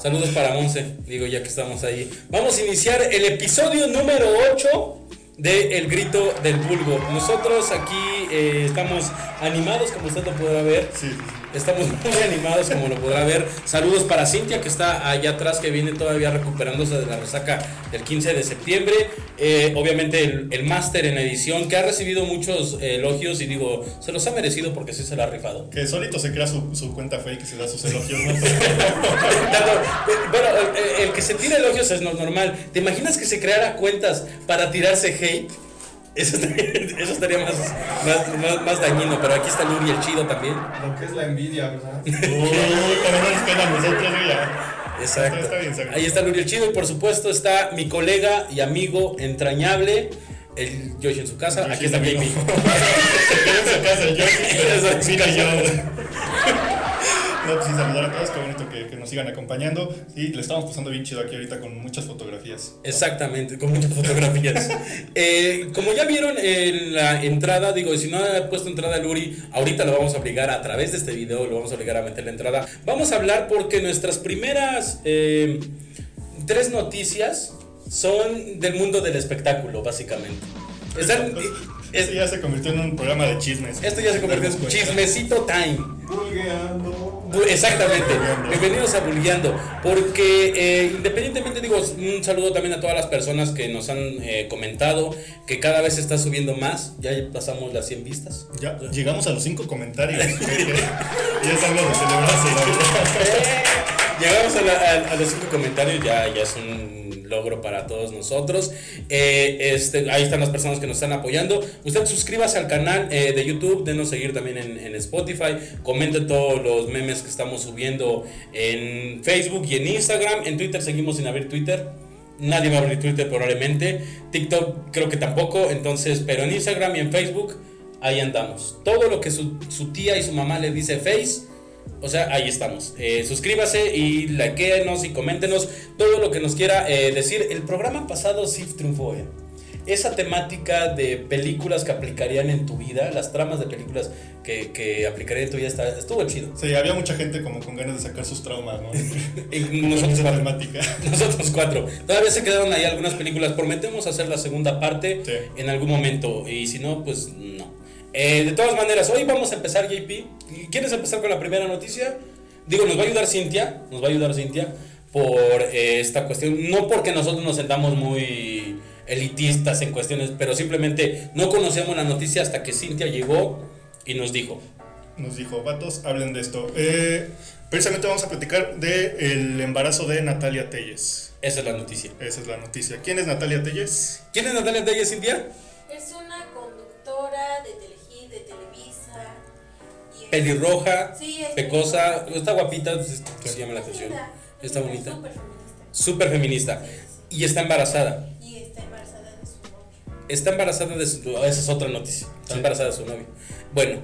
Saludos para Monse, digo ya que estamos ahí. Vamos a iniciar el episodio número 8 de El Grito del Vulgo. Nosotros aquí eh, estamos animados, como usted lo podrá ver. Sí, Estamos muy animados, como lo podrá ver. Saludos para Cintia, que está allá atrás, que viene todavía recuperándose de la resaca del 15 de septiembre. Eh, obviamente, el, el máster en edición, que ha recibido muchos eh, elogios y digo, se los ha merecido porque sí se lo ha rifado. Que solito se crea su, su cuenta fake y se da sus elogios, ¿no? Tanto- bueno, el, el que se tira elogios es no- normal. ¿Te imaginas que se creara cuentas para tirarse hate? Eso estaría, eso estaría más, más, más- más dañino, pero aquí está Luri el chido también. Lo que es la envidia, ¿verdad? Uy, también nos pega a nosotros, ya. Exacto. Está bien. Ahí está Luri el chido y por supuesto está mi colega y amigo entrañable, el Josh en su casa. Yoshi Aquí está. Se quedó en su casa, yo. Eso es. Mira, yo. No, pues sí, saludar a todos, qué bonito que, que nos sigan acompañando. Sí, le estamos pasando bien chido aquí ahorita con muchas fotografías. Exactamente, con muchas fotografías. Eh, como ya vieron en la entrada, digo, si no ha puesto entrada Luri, ahorita lo vamos a obligar a través de este video, lo vamos a obligar a meter la entrada. Vamos a hablar porque nuestras primeras eh, tres noticias son del mundo del espectáculo, básicamente. Están- es- Este ya se convirtió en un programa de chismes. esto ya se convirtió en chismecito time. Bulgueando. Bu- Exactamente, Bulleando. bienvenidos a Bulleando, porque eh, independientemente digo, un saludo también a todas las personas que nos han eh, comentado que cada vez se está subiendo más, ya pasamos las 100 vistas. Ya llegamos a los cinco comentarios. que- que- ya es algo de celebrarse, verdad. Llegamos a, la- a- a los 5 comentarios, ya, ya es un logro para todos nosotros. Eh, este, ahí están las personas que nos están apoyando. Usted suscríbase al canal eh, de YouTube, denos seguir también en, Spotify, comente todos los memes que estamos subiendo en Facebook y en Instagram. En Twitter seguimos sin abrir Twitter. Nadie va a abrir Twitter probablemente. TikTok creo que tampoco. Entonces, pero en Instagram y en Facebook, ahí andamos. Todo lo que su, su tía y su mamá le dice Face. O sea, ahí estamos. Eh, suscríbase y likeénos y coméntenos todo lo que nos quiera eh, decir. El programa pasado sí triunfó, ¿eh? Esa temática de películas que aplicarían en tu vida, las tramas de películas que, que aplicarían en tu vida, está, estuvo chido. Sí, había mucha gente como con ganas de sacar sus traumas, ¿no? Nosotros cuatro. temática. Nosotros cuatro. Todavía se quedaron ahí algunas películas. Prometemos hacer la segunda parte Sí. en algún momento. Y si no, pues no. Eh, de todas maneras, hoy vamos a empezar, JP. ¿Quieres empezar con la primera noticia? Digo, nos va a ayudar Cintia. Nos va a ayudar Cintia por eh, esta cuestión. No porque nosotros nos sentamos muy elitistas en cuestiones, pero simplemente no conocemos la noticia hasta que Cintia llegó y nos dijo. Nos dijo, vatos, hablen de esto. Eh, precisamente vamos a platicar del embarazo de Natalia Telles. Esa es la noticia. Esa es la noticia. ¿Quién es Natalia Telles? ¿Quién es Natalia Telles, Cintia? Es una conductora de Telehit, Pelirroja, Sí, es pecosa, está guapita, pues, se llama la atención. Está bonita. súper feminista. Súper feminista. Y está embarazada. Y está embarazada de su novio. Está embarazada de su. Esa es otra noticia. Está embarazada de su novio. Bueno,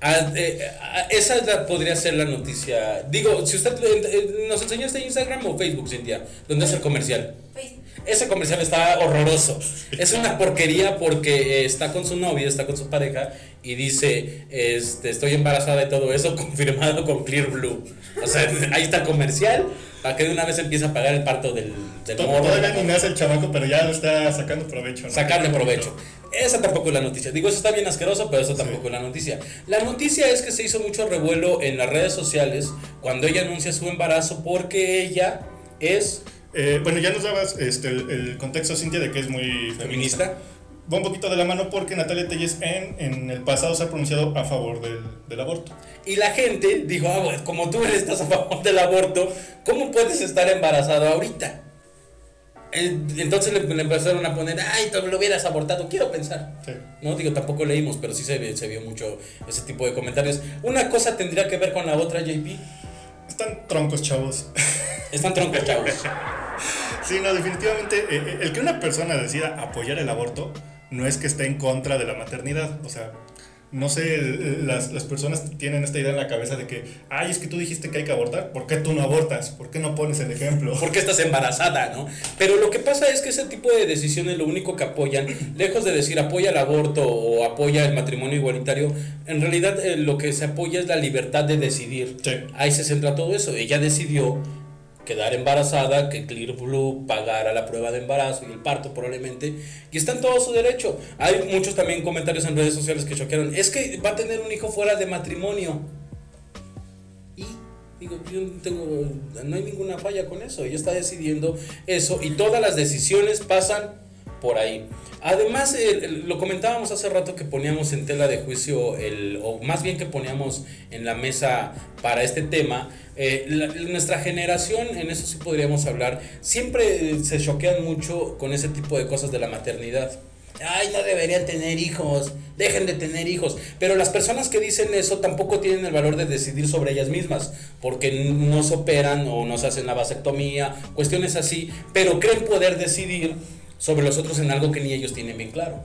a- eh, a- esa es la- podría ser la noticia. Digo, si usted eh, nos enseñó este Instagram o Facebook, Cintia, donde es el comercial. Facebook. Ese comercial está horroroso. Es una porquería porque eh, está con su novia, está con su pareja y dice, este, estoy embarazada y todo eso confirmado con Clear Blue. O sea, ahí está el comercial para que de una vez empiece a pagar el parto del, del morro. Todavía ni nace el chamaco, pero ya lo está sacando provecho. ¿no? Sacarle provecho. Esa tampoco es la noticia. Digo, eso está bien asqueroso, pero eso tampoco es la noticia. La noticia es que se hizo mucho revuelo en las redes sociales cuando ella anuncia su embarazo porque ella es Eh, bueno, ya nos dabas este, el, el contexto, Cintia, de que es muy feminista. feminista. Va un poquito de la mano porque Natalia Telles en, en el pasado se ha pronunciado a favor del, del aborto. Y la gente dijo, ah, bueno, como tú estás a favor del aborto, ¿cómo puedes estar embarazado ahorita? Eh, Entonces le, empezaron a poner, ay, lo hubieras abortado, quiero pensar. Sí. No, digo, tampoco leímos, pero sí se, se vio mucho ese tipo de comentarios. Una cosa tendría que ver con la otra, JP. Están troncos, chavos. Están troncos, chavos. Sí, no, definitivamente eh, eh, el que una persona decida apoyar el aborto no es que esté en contra de la maternidad. O sea, no sé, eh, las, las personas tienen esta idea en la cabeza de que, ay, es que tú dijiste que hay que abortar, ¿por qué tú no abortas? ¿Por qué no pones el ejemplo? ¿Por qué estás embarazada, no? Pero lo que pasa es que ese tipo de decisiones lo único que apoyan, lejos de decir apoya el aborto o apoya el matrimonio igualitario, en realidad eh, lo que se apoya es la libertad de decidir. Sí. Ahí se centra todo eso. Ella decidió quedar embarazada, que Clear Blue pagara la prueba de embarazo y el parto probablemente, y está en todo su derecho. Hay muchos también comentarios en redes sociales que choquearon, es que va a tener un hijo fuera de matrimonio. Y digo, yo tengo, no hay ninguna falla con eso, ella está decidiendo eso y todas las decisiones pasan por ahí. Además, el- lo comentábamos hace rato que poníamos en tela de juicio, el, o más bien que poníamos en la mesa para este tema, eh, la- nuestra generación, en eso sí podríamos hablar, siempre eh, se choquean mucho con ese tipo de cosas de la maternidad. Ay, no deberían tener hijos, dejen de tener hijos. Pero las personas que dicen eso tampoco tienen el valor de decidir sobre ellas mismas, porque no se operan o no se hacen la vasectomía, cuestiones así, pero creen poder decidir sobre los otros en algo que ni ellos tienen bien claro.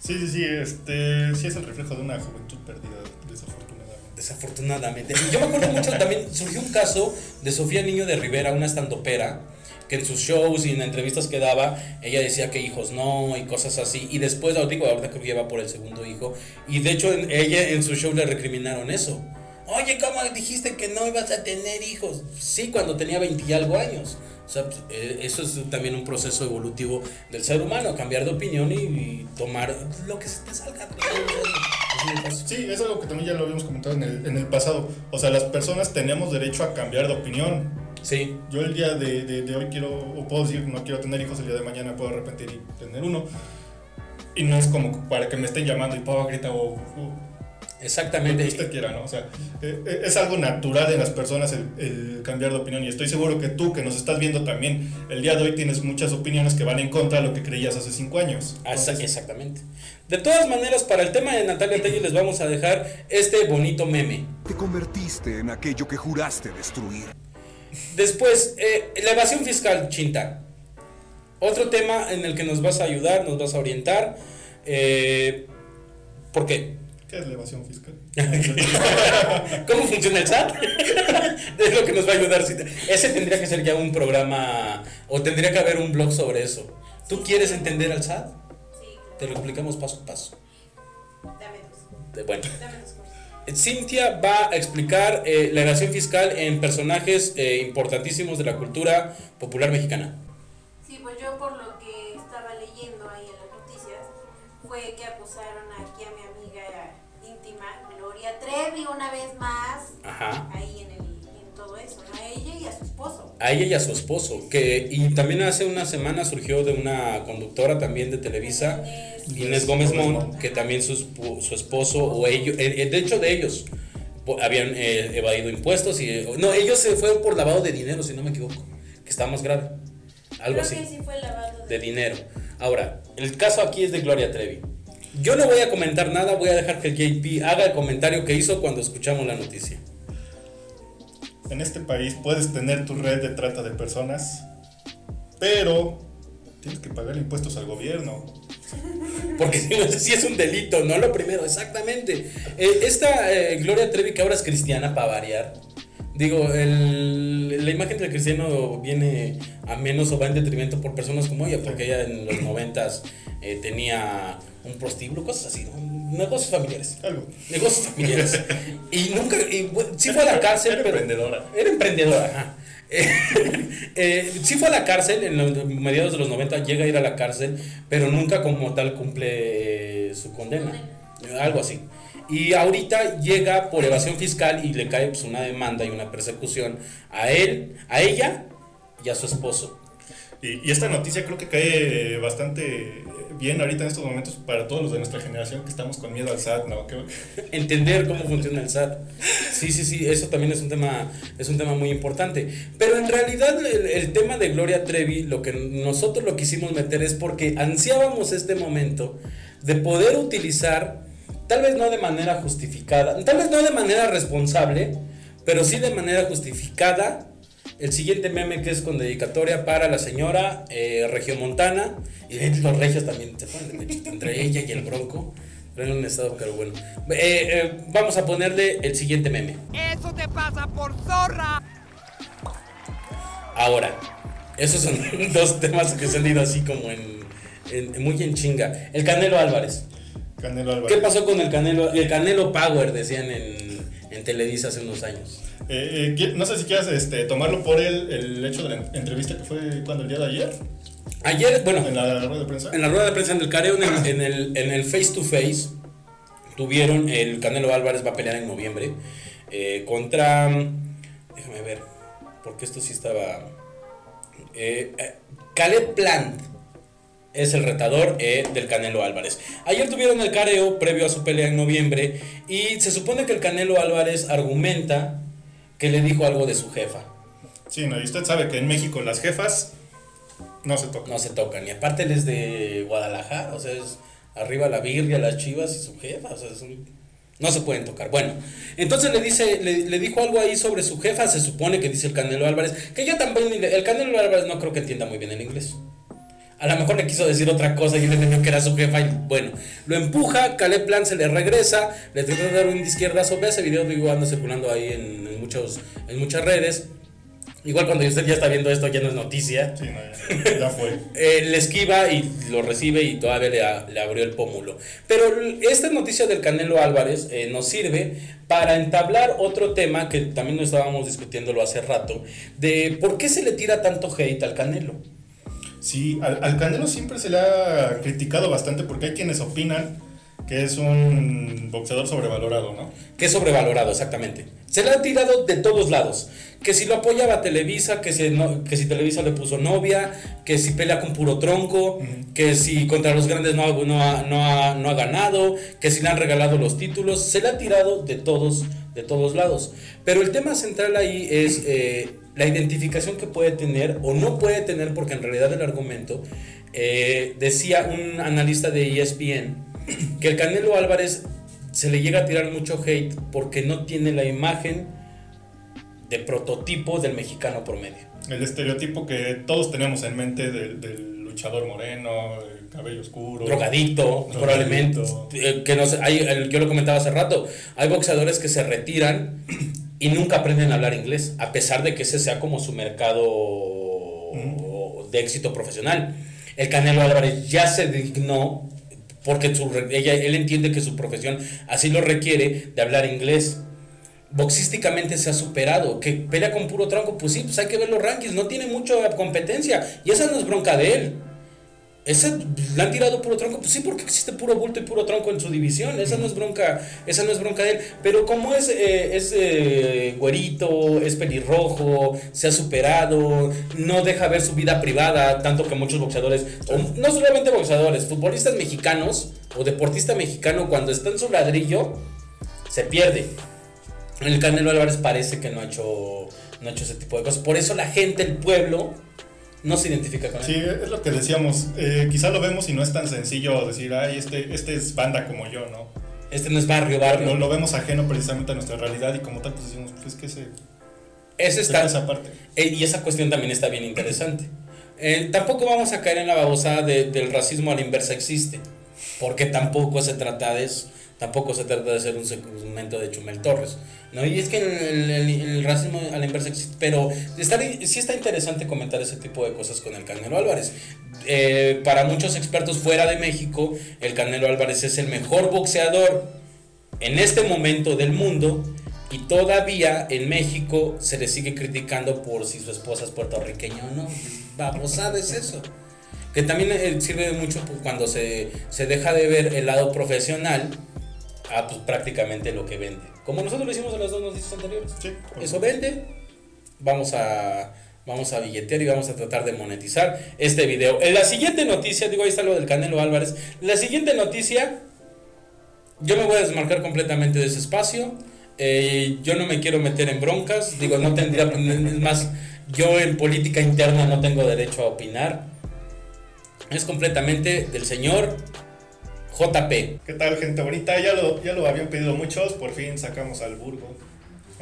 Sí, sí, sí, este, sí es el reflejo de una juventud perdida, desafortunadamente. Desafortunadamente. Yo me acuerdo mucho, también surgió un caso de Sofía Niño de Rivera, una estandopera, que en sus shows y en entrevistas que daba, ella decía que hijos no y cosas así. Y después, digo, ahorita creo que lleva por el segundo hijo. Y de hecho, en- ella en su show le recriminaron eso. Oye, ¿cómo dijiste que no ibas a tener hijos? Sí, cuando tenía 20 y algo años. O sea, eh, eso es también un proceso evolutivo del ser humano, cambiar de opinión y, y tomar lo que se te salga. Sí, es algo que también ya lo habíamos comentado en el, en el pasado. O sea, las personas tenemos derecho a cambiar de opinión. Sí, Yo el día de, de- de hoy quiero, o puedo decir, no quiero tener hijos, el día de mañana puedo arrepentir y tener uno. Y no es como para que me estén llamando y puedo gritar o, o lo que exactamente. usted quiera, ¿no? O sea, eh, eh, es algo natural en las personas el, el cambiar de opinión. Y estoy seguro que tú, que nos estás viendo también, el día de hoy tienes muchas opiniones que van en contra de lo que creías hace cinco años. Entonces, Exactamente. De todas maneras, para el tema de Natalia Telly les vamos a dejar este bonito meme. Te convertiste en aquello que juraste destruir. Después, eh, la evasión fiscal, Chinta. Otro tema en el que nos vas a ayudar, nos vas a orientar. Eh, ¿Por qué? ¿Qué es la evasión fiscal? ¿Cómo funciona el SAT? es lo que nos va a ayudar. Ese tendría que ser ya un programa o tendría que haber un blog sobre eso. ¿Tú quieres entender al SAT? Sí, Te lo explicamos paso a paso. dame dos. Bueno. Dame dos. Cintia va a explicar eh, la evasión fiscal en personajes eh, importantísimos de la cultura popular mexicana. Sí, pues yo por lo que estaba leyendo ahí en las noticias, fue que acusaron a Trevi, una vez más, Ajá. ahí en, el, en todo eso, ¿no? A ella y a su esposo. A ella y a su esposo. Que, y también hace una semana surgió de una conductora también de Televisa, Inés. Inés Gómez Mont, que también su, su esposo o ellos, eh, eh, de hecho de ellos, habían eh, evadido impuestos y... No, ellos se fueron por lavado de dinero, si no me equivoco, que está más grave. Algo Creo así. que sí fue lavado de dinero. Ahora, el caso aquí es de Gloria Trevi. Yo no voy a comentar nada, voy a dejar que el JP haga el comentario que hizo cuando escuchamos la noticia. En este país puedes tener tu red de trata de personas, pero tienes que pagar impuestos al gobierno. Porque si no sé si es un delito, no lo primero, exactamente. Eh, esta eh, Gloria Trevi, que ahora es cristiana, para variar. Digo, el- la imagen del cristiano viene a menos o va en detrimento por personas como ella, porque ella en los noventas eh, tenía un prostíbulo, cosas así, ¿no? negocios familiares. Algo. Negocios familiares. y nunca, y, bueno, sí fue a la cárcel, Era pero. emprendedora. Era emprendedora, ajá. Eh, eh, sí fue a la cárcel, en los mediados de los 90 llega a ir a la cárcel, pero nunca como tal cumple eh, su condena. Algo así. Y ahorita llega por evasión fiscal y le cae pues, una demanda y una persecución a él, a ella y a su esposo. Y, y esta noticia creo que cae bastante bien ahorita en estos momentos para todos los de nuestra generación que estamos con miedo al SAT, ¿no? Que- entender cómo funciona el SAT. Sí, sí, sí, eso también es un tema, es un tema muy importante. Pero en realidad el, el tema de Gloria Trevi, lo que nosotros lo quisimos meter es porque ansiábamos este momento de poder utilizar, tal vez no de manera justificada, tal vez no de manera responsable, pero sí de manera justificada. El siguiente meme que es con dedicatoria para la señora eh, Regiomontana y los regios también se ponen de pechito entre ella y el bronco. Pero en un estado, pero bueno. Eh, eh, vamos a ponerle el siguiente meme. Eso te pasa por zorra. Ahora, esos son dos temas que se han ido así como en, en- muy en chinga. El Canelo Álvarez. Canelo Álvarez. ¿Qué pasó con el Canelo? El Canelo Power, decían en, en Televisa hace unos años. Eh, eh, no sé si quieras este, tomarlo por el, el hecho de la en- entrevista que fue cuando el día de ayer, Ayer, bueno, en la rueda de prensa. en la rueda de prensa en el Careo, en el, en el, en el face to face, tuvieron, el Canelo Álvarez va a pelear en noviembre eh, contra, déjame ver, porque esto sí estaba, Caleb Plant es el retador eh, del Canelo Álvarez. Ayer tuvieron el careo previo a su pelea en noviembre y se supone que el Canelo Álvarez argumenta que le dijo algo de su jefa. Sí, no, y usted sabe que en México las jefas no se tocan. No se tocan. Y aparte él es de Guadalajara, o sea, es arriba la birria, las chivas y su jefa, o sea, es un- no se pueden tocar. Bueno, entonces le dice, le, le dijo algo ahí sobre su jefa, se supone que dice el Canelo Álvarez, que yo también, el Canelo Álvarez no creo que entienda muy bien el inglés. A lo mejor le quiso decir otra cosa y él entendió que era su jefa y bueno, lo empuja, Caleb Plan se le regresa, le trata de dar un izquierdazo, ve ese video, digo, anda circulando ahí en, en muchos, en muchas redes. Igual cuando usted ya está viendo esto ya no es noticia. Sí, no, ya, ya fue. Eh, le esquiva y lo recibe y todavía le, a- le abrió el pómulo. Pero esta noticia del Canelo Álvarez eh, nos sirve para entablar otro tema que también lo estábamos discutiéndolo hace rato, de por qué se le tira tanto hate al Canelo. Sí, al, al Canelo siempre se le ha criticado bastante porque hay quienes opinan que es un boxeador sobrevalorado, ¿no? Que es sobrevalorado, exactamente. Se le ha tirado de todos lados. Que si lo apoyaba Televisa, que si, no- que si Televisa le puso novia, que si pelea con puro tronco, que si contra los grandes no, ha- no, ha, no, ha, no ha ganado, que si le han regalado los títulos. Se le ha tirado de todos, de todos lados. Pero el tema central ahí es eh, la identificación que puede tener o no puede tener, porque en realidad el argumento, eh, decía un analista de ESPN, que el Canelo Álvarez se le llega a tirar mucho hate porque no tiene la imagen de prototipo del mexicano promedio. El estereotipo que todos tenemos en mente del, del luchador moreno, el cabello oscuro. Drogadicto, Drogadicto. probablemente. eh, que no sé, hay, yo lo comentaba hace rato, hay boxeadores que se retiran y nunca aprenden a hablar inglés, a pesar de que ese sea como su mercado de éxito profesional. El Canelo Álvarez ya se dignó porque su ella, él entiende que su profesión así lo requiere de hablar inglés. Boxísticamente se ha superado. Que pelea con puro tronco, pues sí, pues hay que ver los rankings. No tiene mucha competencia. Y esa no es bronca de él. Ese le han tirado puro tronco, pues sí, porque existe puro bulto y puro tronco en su división. Esa no es bronca, esa no es bronca de él. Pero como es, eh, es eh, güerito, es pelirrojo, se ha superado, no deja ver su vida privada, tanto que muchos boxeadores, o no solamente boxeadores, futbolistas mexicanos o deportista mexicano, cuando está en su ladrillo, se pierde. El Canelo Álvarez parece que no ha hecho, no ha hecho ese tipo de cosas. Por eso la gente, el pueblo, no se identifica con él. Sí, es lo que decíamos. Eh, quizá lo vemos y no es tan sencillo decir, ay, este, este es banda como yo, ¿no? Este no es barrio, barrio. Lo, lo vemos ajeno precisamente a nuestra realidad y como tal, pues decimos, pues es que ese, Ese está, esa parte. eh, y esa cuestión también está bien interesante. Eh, tampoco vamos a caer en la babosada de- del racismo a la inversa existe, porque tampoco se trata de eso. Tampoco se trata de ser un segmento de Chumel Torres. ¿no? Y es que el, el- el racismo a la inversa existe. Pero está, sí está interesante comentar ese tipo de cosas con el Canelo Álvarez. Eh, para muchos expertos fuera de México, el Canelo Álvarez es el mejor boxeador en este momento del mundo y todavía en México se le sigue criticando por si su esposa es puertorriqueña o no. Babosada es eso. Que también eh, sirve mucho cuando se, se deja de ver el lado profesional a pues, prácticamente lo que vende. Como nosotros lo hicimos en las dos noticias anteriores. Sí, Eso vende. Vamos a, vamos a billetear y vamos a tratar de monetizar este video. En la siguiente noticia, digo, ahí está lo del Canelo Álvarez. La siguiente noticia, yo me voy a desmarcar completamente de ese espacio. Eh, yo no me quiero meter en broncas. Digo, no tendría. es más, yo en política interna no tengo derecho a opinar. Es completamente del señor JP. ¿Qué tal, gente bonita? Ya lo, ya lo habían pedido muchos, por fin sacamos al Burgo,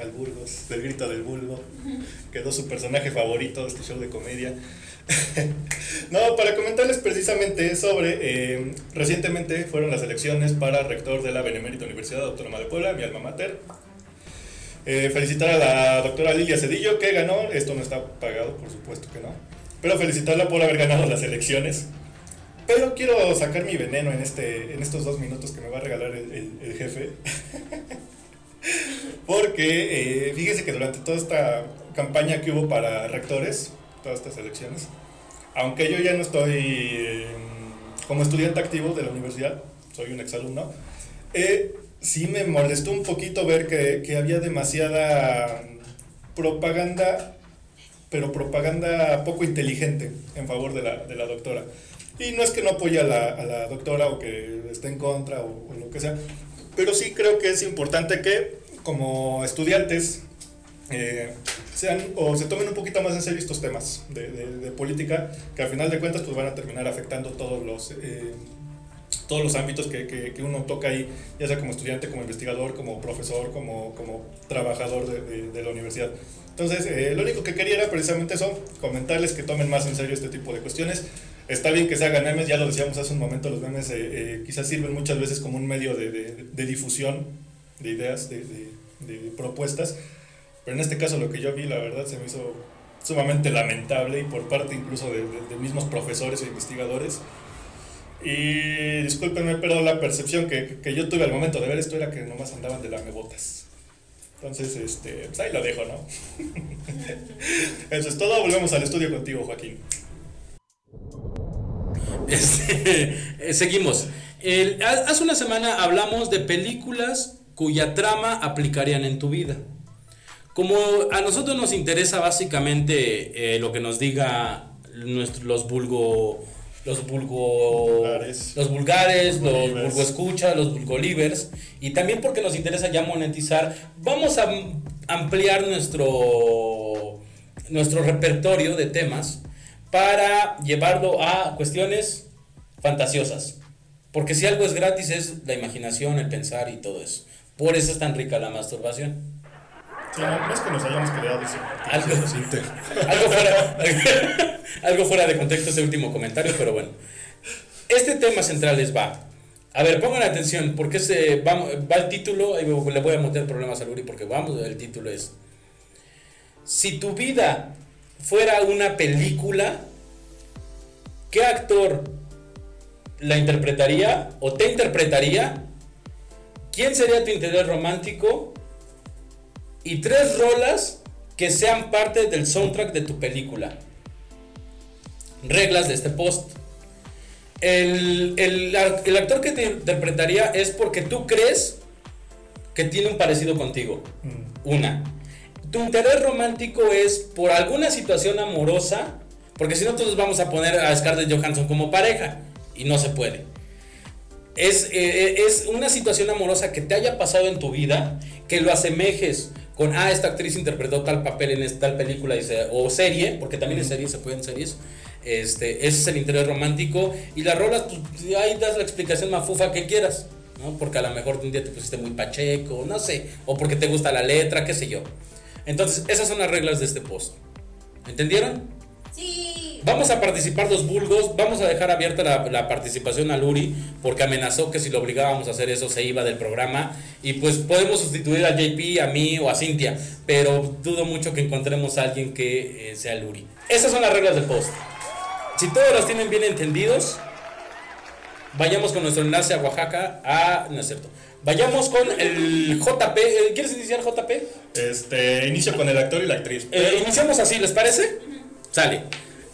al Burgos, del grito del Bulbo. Quedó su personaje favorito de este show de comedia. no, para comentarles precisamente sobre, eh, recientemente fueron las elecciones para rector de la Benemérita Universidad Autónoma de Puebla, mi alma mater. Eh, felicitar a la doctora Lilia Cedillo que ganó, esto no está pagado, por supuesto que no, pero felicitarla por haber ganado las elecciones. Pero quiero sacar mi veneno en, este, en estos dos minutos que me va a regalar el, el- el jefe. Porque eh, fíjese que durante toda esta campaña que hubo para rectores, todas estas elecciones, aunque yo ya no estoy eh, como estudiante activo de la universidad, soy un exalumno, eh, sí me molestó un poquito ver que, que había demasiada propaganda, pero propaganda poco inteligente en favor de la, de la doctora. Y no es que no apoye a la, a la doctora o que esté en contra o, o lo que sea, pero sí creo que es importante que como estudiantes eh, sean o se tomen un poquito más en serio estos temas de, de- de política que al final de cuentas pues van a terminar afectando todos los eh, todos los ámbitos que, que- que uno toca ahí, ya sea como estudiante, como investigador, como profesor, como, como trabajador de, de- de la universidad. Entonces, eh, lo único que quería era precisamente eso, comentarles que tomen más en serio este tipo de cuestiones. Está bien que se hagan memes, ya lo decíamos hace un momento, los memes eh, eh, quizás sirven muchas veces como un medio de, de- difusión de ideas, de, de- propuestas, pero en este caso lo que yo vi, la verdad, se me hizo sumamente lamentable y por parte incluso de, mismos profesores e investigadores. Y discúlpenme, pero la percepción que, que yo tuve al momento de ver esto era que nomás andaban de lamebotas. Entonces, este, pues ahí lo dejo, ¿no? Eso es todo, volvemos al estudio contigo, Joaquín. Este, eh, seguimos. El- hace una semana hablamos de películas cuya trama aplicarían en tu vida. Como a nosotros nos interesa básicamente eh, lo que nos diga nuestro- los vulgo los vulgo Vulgares. los vulgares, los vulgo escucha, los vulgolivers y también porque nos interesa ya monetizar, vamos a am- ampliar nuestro nuestro repertorio de temas para llevarlo a cuestiones fantasiosas. Porque si algo es gratis es la imaginación, el pensar y todo eso. Por eso es tan rica la masturbación. Sí, no, es que nos hayamos creado ese Algo, algo, fuera, algo fuera de contexto ese último comentario, pero bueno. Este tema central es va. A ver, pongan atención, porque se va, va el título, le voy a meter problemas a Luri porque vamos, el título es Si tu vida fuera una película, ¿qué actor la interpretaría o te interpretaría? ¿Quién sería tu interés romántico? y tres rolas que sean parte del soundtrack de tu película. Reglas de este post. El, el- el actor que te interpretaría es porque tú crees que tiene un parecido contigo. Una. Tu interés romántico es por alguna situación amorosa, porque si no, todos vamos a poner a Scarlett Johansson como pareja y no se puede. Es, eh, es una situación amorosa que te haya pasado en tu vida, que lo asemejes con, ah, esta actriz interpretó tal papel en esta tal película o serie, porque también en series se pueden series. Este, ese es el interés romántico. Y las rolas, pues, ahí das la explicación mafufa que quieras, ¿no? Porque a lo mejor un día te pusiste muy pacheco, no sé, o porque te gusta la letra, qué sé yo. Entonces, esas son las reglas de este post. ¿Entendieron? Sí. Vamos a participar los vulgos, vamos a dejar abierta la, la participación a Luri porque amenazó que si lo obligábamos a hacer eso se iba del programa y pues podemos sustituir a JP, a mí o a Cintia, pero dudo mucho que encontremos a alguien que eh, sea Luri. Esas son las reglas del post. Si todos las tienen bien entendidos, vayamos con nuestro enlace a Oaxaca, a... no es cierto. Vayamos con el JP. eh, ¿Quieres iniciar JP? Este, inicio con el actor y la actriz. Eh, iniciamos así, ¿les parece? Sale.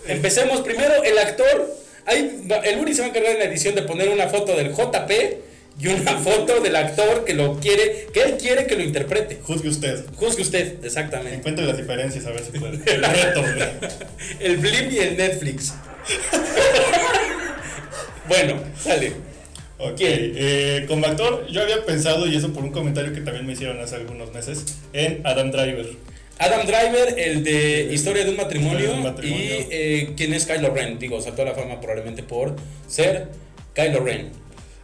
Empecemos primero, el actor. Ahí, el Uri se va a encargar en la edición de poner una foto del JP y una foto del actor que lo quiere, que él quiere que lo interprete. Juzgue usted. Juzgue usted, exactamente. Encuentre las diferencias, a ver si puede. El reto. El Blim y el Netflix. bueno, sale. Ok, eh, como actor, yo había pensado, y eso por un comentario que también me hicieron hace algunos meses, en Adam Driver. Adam Driver, el de Historia de un matrimonio, Historia de un matrimonio. y eh, quién es Kylo Ren. Digo, saltó a la fama probablemente por ser Kylo Ren.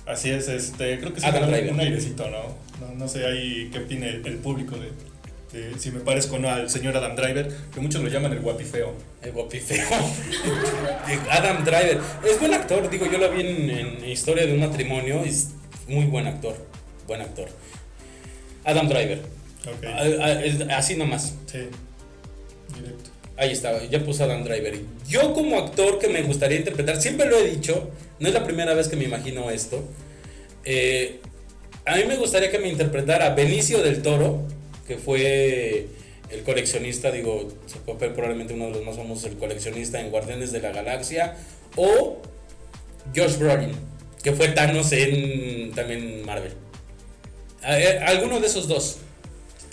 Así es, este, creo que es Adam un, airecito, ¿no? ¿no? no sé ahí qué opine el, el público de, si me parezco no al señor Adam Driver, que muchos lo llaman el guapifeo. El guapifeo. Adam Driver. Es buen actor, digo, yo lo vi en, en Historia de un matrimonio. Es muy buen actor. Buen actor. Adam Driver. Ok, A- a- es- Así nomás. sí, directo. Ahí está, ya puse Adam Driver. Yo como actor que me gustaría interpretar, siempre lo he dicho, no es la primera vez que me imagino esto. eh, a mí me gustaría que me interpretara Benicio del Toro que fue el coleccionista, digo, su papel probablemente uno de los más famosos, el coleccionista en Guardianes de la Galaxia, o Josh Brolin, que fue Thanos en también Marvel. Eh, Alguno de esos dos.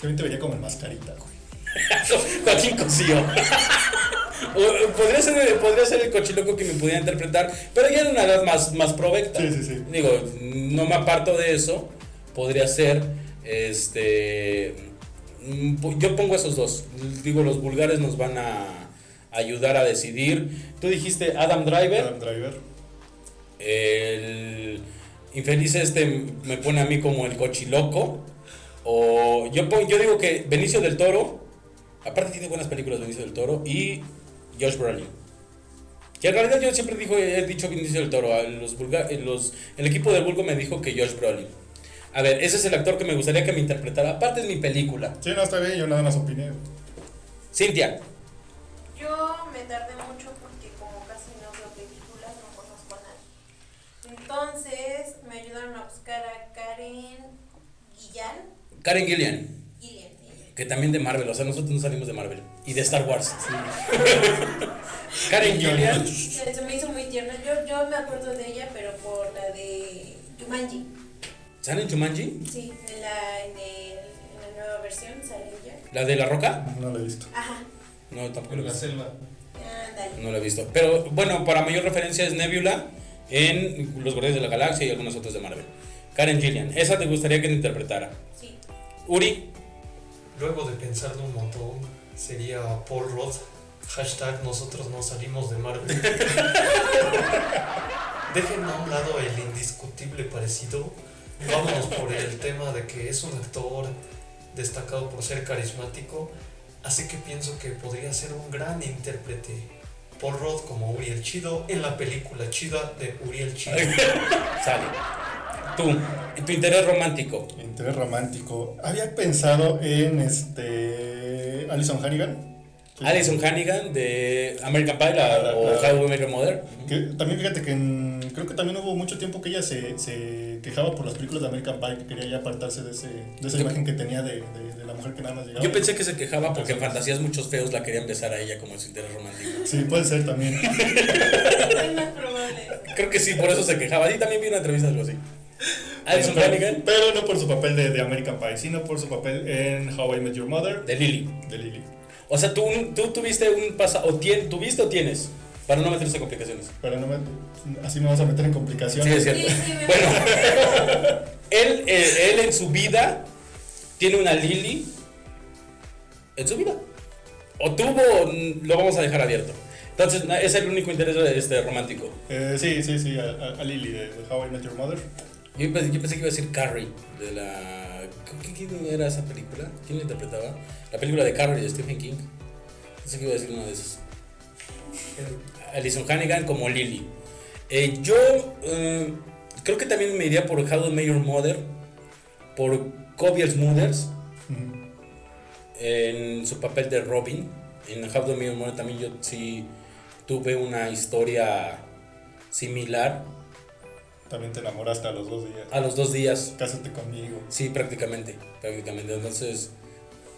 También te vería como el mascarita, güey. Joaquín Cosío. Podría, ser, podría ser el cochiloco que me pudiera interpretar, pero ya en una edad más, más provecta. Sí, sí, sí. Digo, no me aparto de eso. Podría ser, este... mm, Yo pongo esos dos. Digo, los vulgares nos van a ayudar a decidir. Tú dijiste Adam Driver. Adam Driver. El infeliz este me pone a mí como el cochiloco. O yo, yo digo que Benicio del Toro, aparte tiene buenas películas Benicio del Toro, y Josh Brolin. Que en realidad yo siempre dijo, he dicho Benicio del Toro, los vulga- los, el equipo del Vulgo me dijo que Josh Brolin. A ver, ese es el actor que me gustaría que me interpretara. Aparte es mi película. Sí, no, está bien, yo nada más opiné. Cintia, Yo me tardé mucho porque como casi no veo películas, no conozco a nadie. Entonces me ayudaron a buscar a Karen Guillán. Karen Gillian, que también de Marvel, o sea, nosotros no salimos de Marvel. Y de Star Wars. Karen Gillian. Se, se me hizo muy tierna. Yo, yo me acuerdo de ella, pero por la de Jumanji. ¿Sale en Jumanji? Sí, en la, en, el- en la nueva versión sale ella. ¿La de la roca? No lo he visto. Ajá, No, tampoco En la la selva. No la he visto. Pero bueno, para mayor referencia es Nebula en Los Guardianes de la Galaxia y algunos otros de Marvel. Karen Gillian, esa te gustaría que te interpretara. Sí. Uri, Luego de pensarlo un montón, sería Paul Roth. Hashtag nosotros no salimos de Marvel. Dejen a un lado el indiscutible parecido. Vámonos por el tema de que es un actor destacado por ser carismático. Así que pienso que podría ser un gran intérprete. Paul Roth como Uri el Chido en la película chida de Uri el Chido. sale. Tú, tu interés romántico. Interés romántico. Había pensado en este. Alison Hannigan. Alison Hannigan de American Pie la- La- o How We Met Your Mother. Que también fíjate que en- creo que también hubo mucho tiempo que ella se, se quejaba por las películas de American Pie, que quería ya apartarse de, ese, de esa Yo- imagen que tenía de, de- de la mujer que nada más llegaba. Yo pensé que se quejaba porque en Fantasías Muchos Feos la querían besar a ella como su interés romántico. Sí, puede ser también. Creo que sí, por eso se quejaba. Y también vi una entrevista algo así. Alison pero, Hannigan pero no por su papel de, de American Pie, sino por su papel en How I Met Your Mother de Lily. de Lily. O sea, tú, tú tuviste un pasado, o tien- tuviste o tienes, para no meterse en complicaciones. Pero no así me vas a meter en Sí, complicaciones. es cierto. Sí, sí, me Bueno, él, eh, él en su vida tiene una Lily en su vida. O tuvo, lo vamos a dejar abierto. Entonces, es el único interés este, romántico. Eh, sí, sí, sí, a, Lily de, de How I Met Your Mother. Yo pensé, yo pensé que iba a decir Carrie, de la... ¿Qui- ¿Quién era esa película? ¿Quién la interpretaba? La película de Carrie de Stephen King. Pensé que iba a decir una de esas. Alison Hannigan como Lily. Eh, yo eh, creo que también me iría por How to Met Your Mother, por Smulders, Ujú. en su papel de Robin. En How to Met Your Mother también yo sí tuve una historia similar También te enamoraste a los dos días. a los dos días. Cásate conmigo. Sí, prácticamente, prácticamente. Entonces,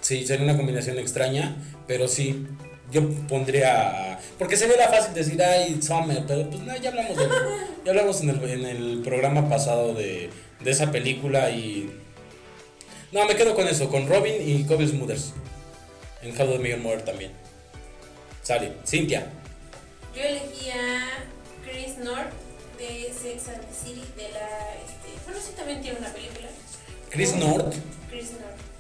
sí, sería una combinación extraña, pero sí, yo pondría... Porque sería la fácil decir, ay, Summer, pero pues no, ya hablamos, de- ya hablamos en, el, en el programa pasado de, de esa película y... No, me quedo con eso, con Robin y Kobe Smulders. En How to Your Mother también. Sale, Cintia. Yo elegí a Chris North de Sex and the City de la este, bueno sí también tiene una película. Chris North. Chris North.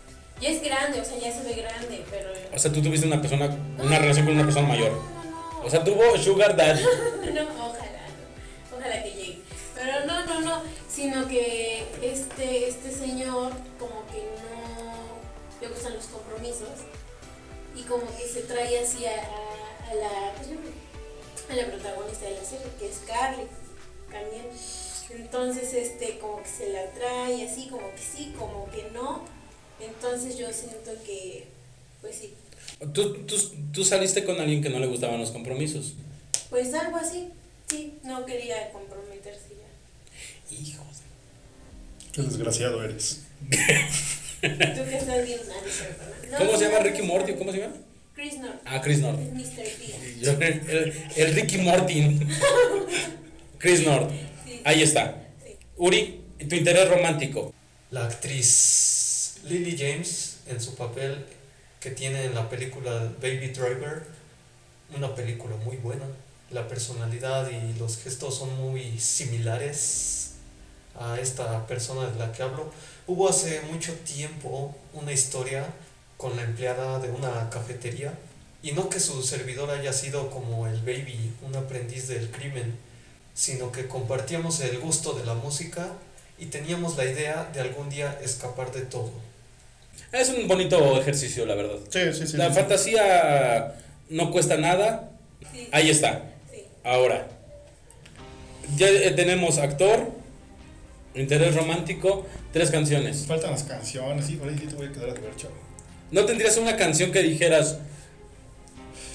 Ya es grande, o sea, ya se ve grande, pero O sea, tú tuviste una persona, una relación con una persona mayor. O sea, tuvo Sugar Daddy. no, ojalá, no. Ojalá que llegue. Pero no, no, no, sino que este este señor como que no le gustan los compromisos y como que se trae así a, a- a la pues, a la protagonista de la serie, que es Carly también. Entonces, este, como que se la trae así, como que sí, como que no. Entonces yo siento que, pues sí, ¿Tú, tú, tú saliste con alguien que no le gustaban los compromisos. pues algo así, sí, no quería comprometerse ya. Hijos. Qué desgraciado eres. Tú que estás viendo. Ah, no. ¿Cómo se llama Ricky Morty? ¿Cómo se llama? Chris North. Ah, Chris North. Es Mr. T. Yo- el, el Ricky Martin. Chris North. Sí. Ahí está. Sí. Uri, tu interés romántico. La actriz Lily James en su papel que tiene en la película Baby Driver, una película muy buena. La personalidad y los gestos son muy similares a esta persona de la que hablo. Hubo hace mucho tiempo una historia con la empleada de una cafetería y no que su servidor haya sido como el baby, un aprendiz del crimen, sino que compartíamos el gusto de la música y teníamos la idea de algún día escapar de todo. Es un bonito ejercicio, la verdad. Sí, sí, sí. La sí. fantasía no cuesta nada. Sí, Ahí está. sí. Ahora. Ya eh, tenemos actor, interés romántico, tres canciones. Faltan las canciones, sí, por ahí sí te voy a quedar a ver, chavo. ¿No tendrías una canción que dijeras,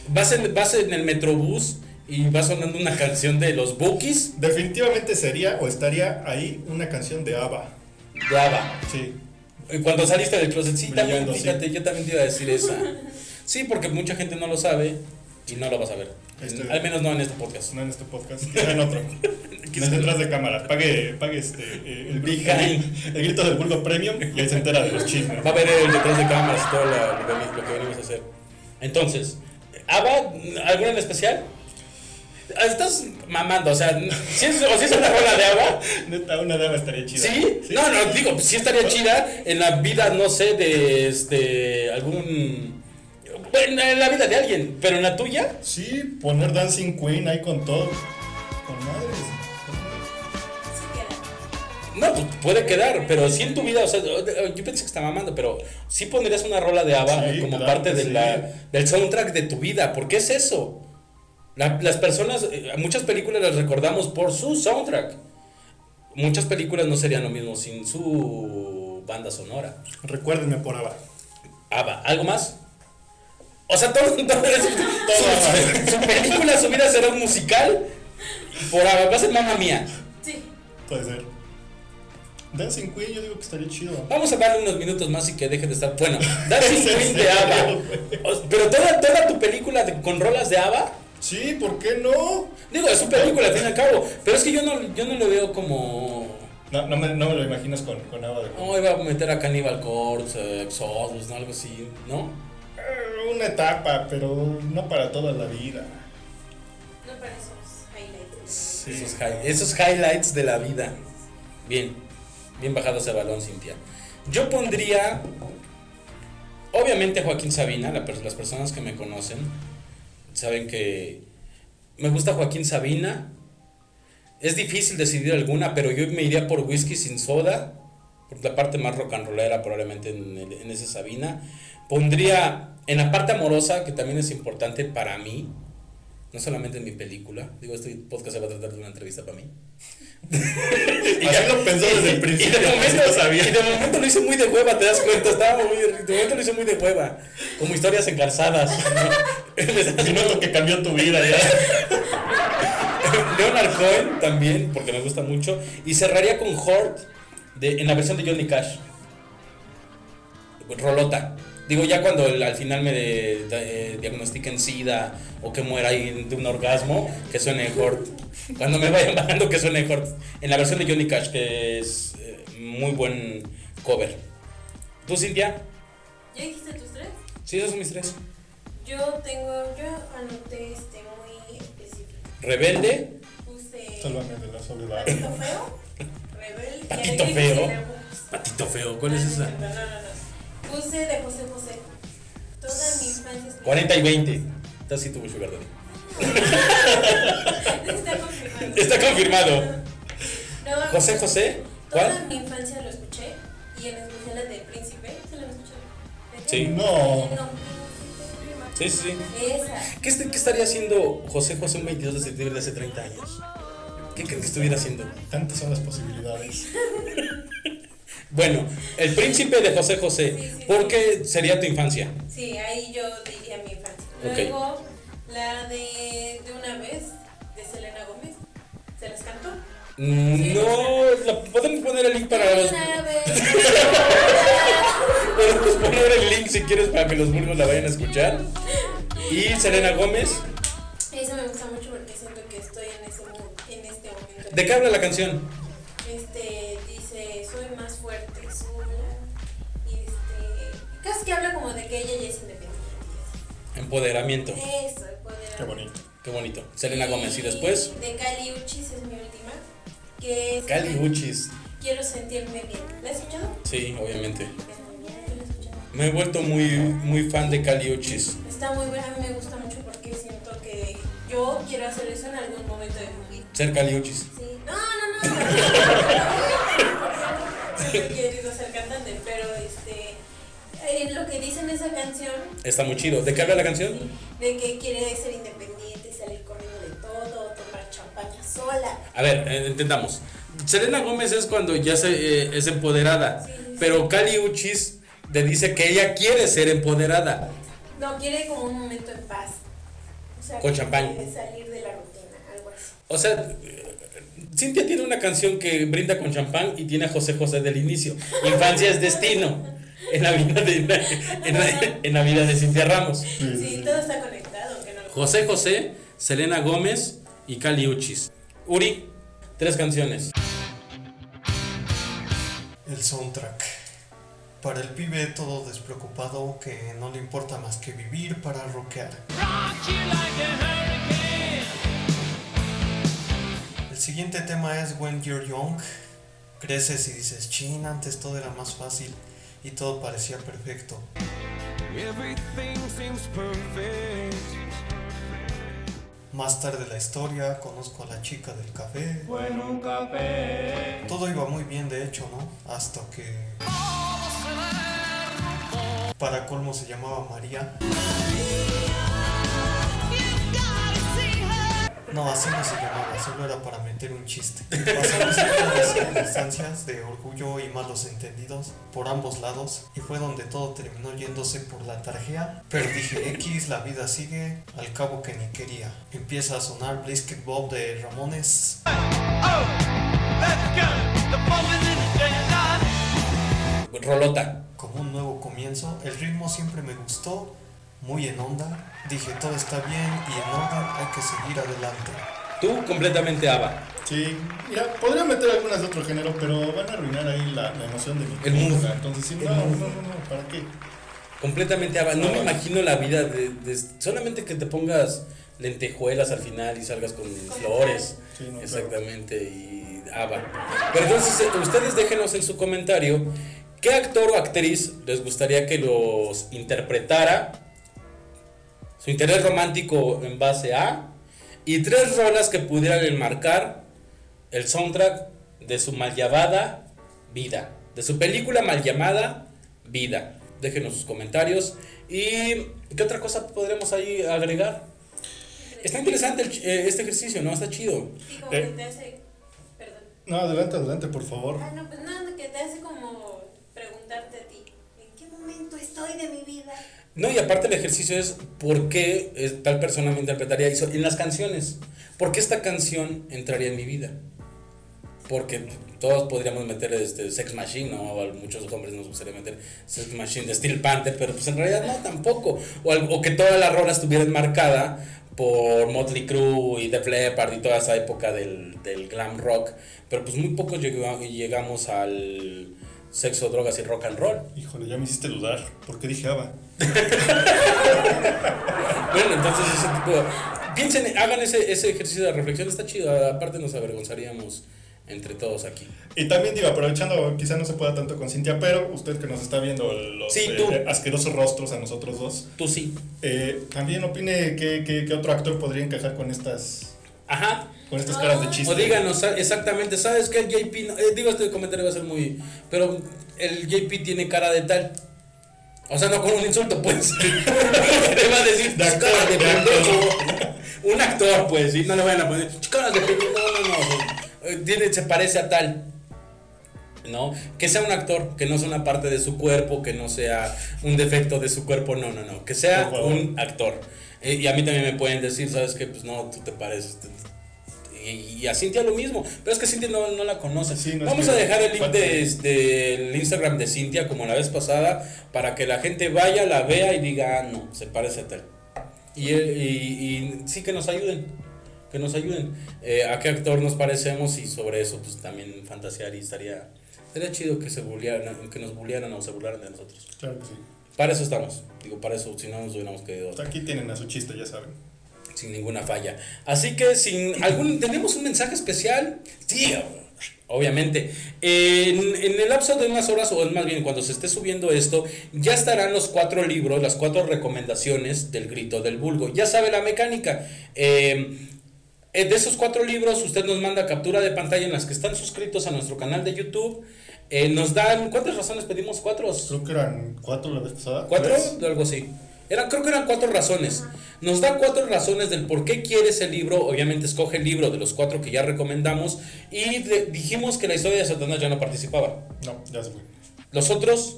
vas en, vas en el metrobús y va sonando una canción de los Bookies Definitivamente sería o estaría ahí una canción de ABBA. de ABBA? Sí. Cuando saliste del closet, sí, también, Brillando, sí. fíjate, yo también te iba a decir esa. Sí, porque mucha gente no lo sabe y no lo vas a ver. Este- Al menos no en este podcast. No en este podcast, quizá en otro. Quizá detrás de cámara. Pague, pague este, eh, el, Behind. el grito del buldo premium y ahí se entera de los chismes. Va a ver el detrás de cámaras y todo lo, que- lo que venimos a hacer. Entonces, ¿ABBA, alguna en especial? Estás mamando, o sea, si es, o si es una rola de ABBA, Neta, una dama estaría chida. ¿Sí? No, no, digo, pues sí estaría chida en la vida, no sé, de este, algún... Bueno, en la vida de alguien, pero en la tuya, Sí, poner Dancing Queen ahí con todo. Con madres. No, pues puede quedar, pero sí en tu vida, o sea, yo pensé que estaba mamando, pero sí pondrías una rola de ABBA Sí, como claro parte de sí. la, del soundtrack de tu vida, ¿por qué es eso? La- las personas, eh, muchas películas las recordamos por su soundtrack. Muchas películas no serían lo mismo sin su banda sonora. Recuérdenme por ABBA. ABBA, ¿algo más? O sea, todo, su, su película, su vida será un musical por ABBA, va a ser mamá mía. Sí. Puede ser. Dancing Queen yo digo que estaría chido. Vamos a darle unos minutos más y que deje de estar. Bueno, Dancing ¿Es en Queen de ABBA. Pero toda, toda tu película de- con rolas de ABBA, Sí, ¿por qué no? digo, es su película al fin y al cabo. Pero es que yo no, yo no lo veo como. No, no, me, no me lo imaginas con, con ABBA de No, iba a meter a Cannibal Corpse, eh, Exodus, ¿no? algo así, ¿no? Eh, Una etapa, pero no para toda la vida. No para esos highlights. Sí. Esos, hi- esos highlights de la vida. Bien, bien bajado ese balón, Cintia. Yo pondría, obviamente, Joaquín Sabina. la las personas que me conocen saben que me gusta Joaquín Sabina. Es difícil decidir alguna, pero yo me iría por whisky sin soda. Por la parte más rock and rollera, probablemente en, en ese Sabina. Pondría en la parte amorosa, que también es importante para mí, no solamente en mi película. Digo, este podcast se va a tratar de una entrevista para mí. Así lo pensó desde el Y principio. de, así momento, lo sabía. y de momento lo hice muy de hueva, te das cuenta. Estaba muy, de momento lo hice muy de hueva. Como historias engarzadas. estás- Minuto que cambió tu vida ya. Leonard Cohen también, porque me gusta mucho. Y cerraría con Hort de, en la versión de Johnny Cash. Rolota. Digo, ya cuando el- al final me de- de- eh, diagnostiquen SIDA o que muera ahí de un orgasmo, que suene Hort. Cuando me vayan bajando, que suene Hort. En la versión de Johnny Cash, que es eh, muy buen cover. ¿Tú, Cintia? ¿Ya dijiste tus tres? Sí, esos son mis tres. Yo tengo, yo anoté este muy específico. Rebelde. Puse Sálvame de la soledad. Patito Feo, Rebelde Patito Feo. Patito feo, ¿cuál es Ah, esa? No, no, no, no. Puse de José José. Toda mi infancia es 40 y 20. Está así tu sugar daddy. Está confirmado. Está confirmado. No, José José, Toda ¿cuál? mi infancia lo escuché y en especial la de Príncipe. ¿Se la han escuchado? Sí. No. Sí, sí, sí. Esa. ¿Qué, qué estaría haciendo José José un 22 de septiembre de hace 30 años? ¿Qué creen que estuviera haciendo? Tantas son las posibilidades. Bueno, el príncipe de José José. Sí, sí, ¿Por qué sería tu infancia? Sí, ahí yo diría mi infancia. Luego, la de De una vez, de Selena Gómez. ¿Se las cantó? Mm. No, la- podemos poner el link para los. Podemos poner el link si quieres para que los burgos la vayan a escuchar. Y Selena Gómez, Eso me gusta mucho porque siento que estoy en ese en este momento. ¿de qué habla la canción? Que habla como de que ella ya es independiente. Empoderamiento. Eso, poder. Qué bonito. Qué bonito. Selena Gómez. Y después, De Cali Uchis es mi última. Que es. Cali Uchis. Quiero sentirme bien. ¿La has escuchado? Sí, obviamente. Me he vuelto muy, muy fan de Cali Uchis. Está muy buena, a mí me gusta mucho porque siento que yo quiero hacer eso en algún momento de mi vida. Ser Cali Uchis. Sí. No, no, no. Sí, he querido ser cantante, pero este. Eh, lo que dice en esa canción, Está muy chido. ¿De qué habla la canción? sí, de que quiere ser independiente, salir corriendo de todo, tomar champaña sola. A ver, eh, entendamos. Selena Gómez es cuando ya se, eh, es empoderada. Sí, sí, sí. Pero Cali Uchis le dice que ella quiere ser empoderada. No, quiere como un momento en paz. O sea, Con que champán. quiere salir de la rutina, algo así. O sea, Cintia tiene una canción que brinda con champán y tiene a José José del inicio. Infancia es destino. En la vida de, en la, en la vida de Cintia Ramos. Sí, todo está conectado, aunque no lo José José, Selena Gómez y Cali Uchis. Uri, tres canciones. El soundtrack. Para el pibe todo despreocupado que no le importa más que vivir para rockear. El siguiente tema es When You're Young. Creces y dices, chin, antes todo era más fácil y todo parecía perfecto. Más tarde la historia, conozco a la chica del café. Todo iba muy bien, de hecho, ¿no? Hasta que. Para colmo se llamaba María. No, así no era para meter un chiste. Pasaron ciertas circunstancias de orgullo y malos entendidos por ambos lados y fue donde todo terminó yéndose por la tarjea. Pero dije, X, la vida sigue, al cabo que ni quería. Empieza a sonar Blisket Bob de Ramones. Rolota. como un nuevo comienzo. El ritmo siempre me gustó, muy en onda. Dije, todo está bien y en orden, hay que seguir adelante. Tú completamente ABBA. Sí, mira, podría meter algunas de otro género, pero van a arruinar ahí la, la emoción de mi El mood. Entonces, sí, no, no, no, no, ¿para qué? Completamente ABBA. No me imagino la vida de, de- solamente que te pongas lentejuelas al final y salgas con flores. Sí, no, Exactamente, y ABBA. Pero entonces, eh, ustedes déjenos en su comentario qué actor o actriz les gustaría que los interpretara, su interés romántico en base a, y tres rolas que pudieran enmarcar el soundtrack de su mal llamada vida, de su película mal llamada vida. Déjenos sus comentarios. ¿Y qué otra cosa podremos ahí agregar? Está interesante el ch- eh, este ejercicio, ¿no? Está chido. Sí, como Eh. que te hace. Perdón. No, adelante, adelante, por favor. Ah, no, pues nada, que te hace como preguntarte a ti: ¿en qué momento estoy de mi vida? No, y aparte el ejercicio es por qué tal persona me interpretaría eso en las canciones. ¿Por qué esta canción entraría en mi vida? Porque todos podríamos meter este Sex Machine, ¿no? O a muchos hombres nos gustaría meter Sex Machine de Steel Panther, pero pues en realidad no, tampoco. O, o que toda la rola estuviera enmarcada por Motley Crue y Def Leppard y toda esa época del, del glam rock. Pero pues muy pocos llega- llegamos al sexo, drogas y rock and roll. Híjole, ya me hiciste dudar. ¿Por qué dije ABBA? Bueno, entonces ese tipo. Piensen, hagan ese, ese ejercicio de reflexión, está chido. Aparte, nos avergonzaríamos entre todos aquí. Y también digo, aprovechando, quizá no se pueda tanto con Cintia, pero usted que nos está viendo los Sí, eh, asquerosos rostros a nosotros dos, Tú sí. eh, también opine qué, qué- qué otro actor podría encajar con estas, Ajá. Con estas caras de chiste. O díganos exactamente, ¿sabes qué? El JP. no- eh, digo, este comentario va a ser muy. Pero el JP tiene cara de tal. O sea, no con un insulto, pues. le va a decir, De actor, cara de de pendejo. Un actor, pues, sí, no le vayan a poner, cara de pendejo. No, no, no. Eh, Tiene, se parece a tal. ¿no? Que sea un actor, que no sea una parte de su cuerpo, que no sea un defecto de su cuerpo, no, no, no, que sea un actor. Eh, y a mí también me pueden decir, ¿sabes qué? Pues no, tú te pareces. te- Y, y a Cintia lo mismo. Pero es que Cintia no, no la conoce. Sí, no es Vamos a dejar el link falta- de, del Instagram de Cintia como la vez pasada para que la gente vaya, la vea y diga, ah, no, se parece a tal. Y, y- y sí que nos ayuden. Que nos ayuden. Eh, a qué actor nos parecemos y sobre eso pues también fantasear y estaría, estaría chido que, se bullearan, que nos bullearan o se burlaran de nosotros. Claro que sí. Para eso estamos. Digo, para eso, si no nos hubiéramos quedado Hasta aquí tienen a su chiste, ya saben. Sin ninguna falla. Así que sin algún tenemos un mensaje especial. Sí, obviamente. En, en el lapso de unas horas, o más bien cuando se esté subiendo esto, ya estarán los cuatro libros, las cuatro recomendaciones del grito del vulgo. Ya sabe la mecánica. Eh, eh, de esos cuatro libros, usted nos manda captura de pantalla en las que están suscritos a nuestro canal de YouTube. Eh, nos dan, ¿cuántas razones pedimos? ¿Cuatro? Creo que eran cuatro la vez pasada. ¿Cuatro? ¿Tres? Algo así. Era, creo que eran cuatro razones. Nos da cuatro razones del por qué quiere ese libro. Obviamente escoge el libro de los cuatro que ya recomendamos. Y dijimos que la historia de Satanás ya no participaba. No, ya se fue. Los otros,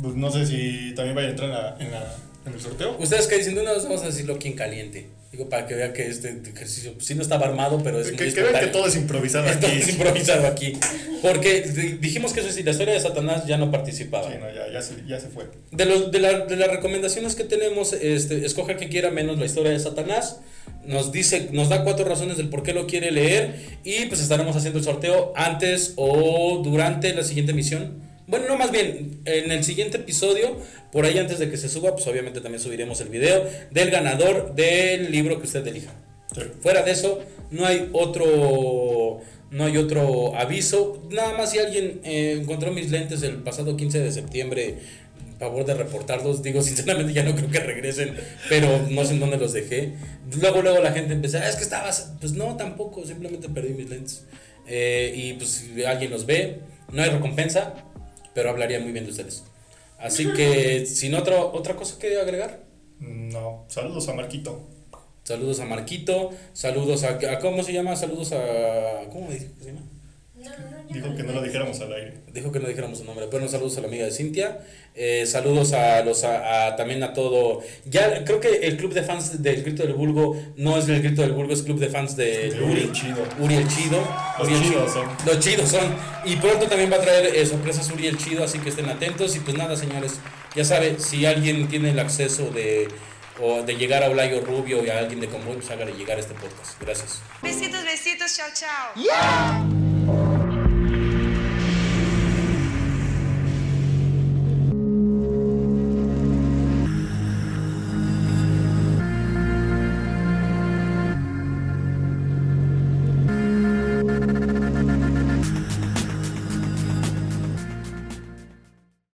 Pues no sé si también vaya a entrar en, la, en, la- en el sorteo. ustedes que dicen, no, vamos a decirlo aquí en caliente. Digo, para que vean que este ejercicio, pues, sí no estaba armado, pero es Que, muy que vean que espontáneo. todo es improvisado aquí. es improvisado aquí. Porque di- dijimos que eso sí, la historia de Satanás ya no participaba. Sí, no, ya, ya, se, ya se fue. De, los, de, la- de las recomendaciones que tenemos, este, escoge que quiera menos la historia de Satanás. Nos dice, nos da cuatro razones del por qué lo quiere leer. Y pues estaremos haciendo el sorteo antes o durante la siguiente emisión. Bueno, no, más bien, en el siguiente episodio, por ahí antes de que se suba, pues obviamente también subiremos el video del ganador del libro que usted elija. Sí. Fuera de eso, no hay otro, no hay otro aviso. Nada más si alguien eh, encontró mis lentes el pasado 15 de septiembre, favor de reportarlos. Digo, sinceramente ya no creo que regresen, pero no sé en dónde los dejé. Luego, luego la gente empezó, "Ah, es que estabas, pues no, tampoco, simplemente perdí mis lentes. Eh, y pues si alguien los ve, no hay recompensa, pero hablaría muy bien de ustedes. Así que, sin otra, otra cosa que agregar. No, saludos a Marquito. Saludos a Marquito, saludos a, a- ¿cómo se llama? Saludos a ¿cómo se llama? Dijo que no lo dijéramos al aire. Dijo que no dijéramos su nombre. Bueno, saludos a la amiga de Cintia. Eh, saludos a los a, a- también a todo. Ya creo que el club de fans del Grito del Vulgo no es el Grito del Vulgo, es club de fans de De Uri. Uri el Chido. Uri el Chido. Los Uri el chidos Chido. son. Los chidos son. Y pronto también va a traer eh, sorpresas Uri el Chido, así que estén atentos. Y pues nada, señores, ya sabe, si alguien tiene el acceso de o de llegar a Olayo Rubio y a alguien de convoy, pues hágale llegar este podcast. Gracias. Besitos, besitos, chao, chao.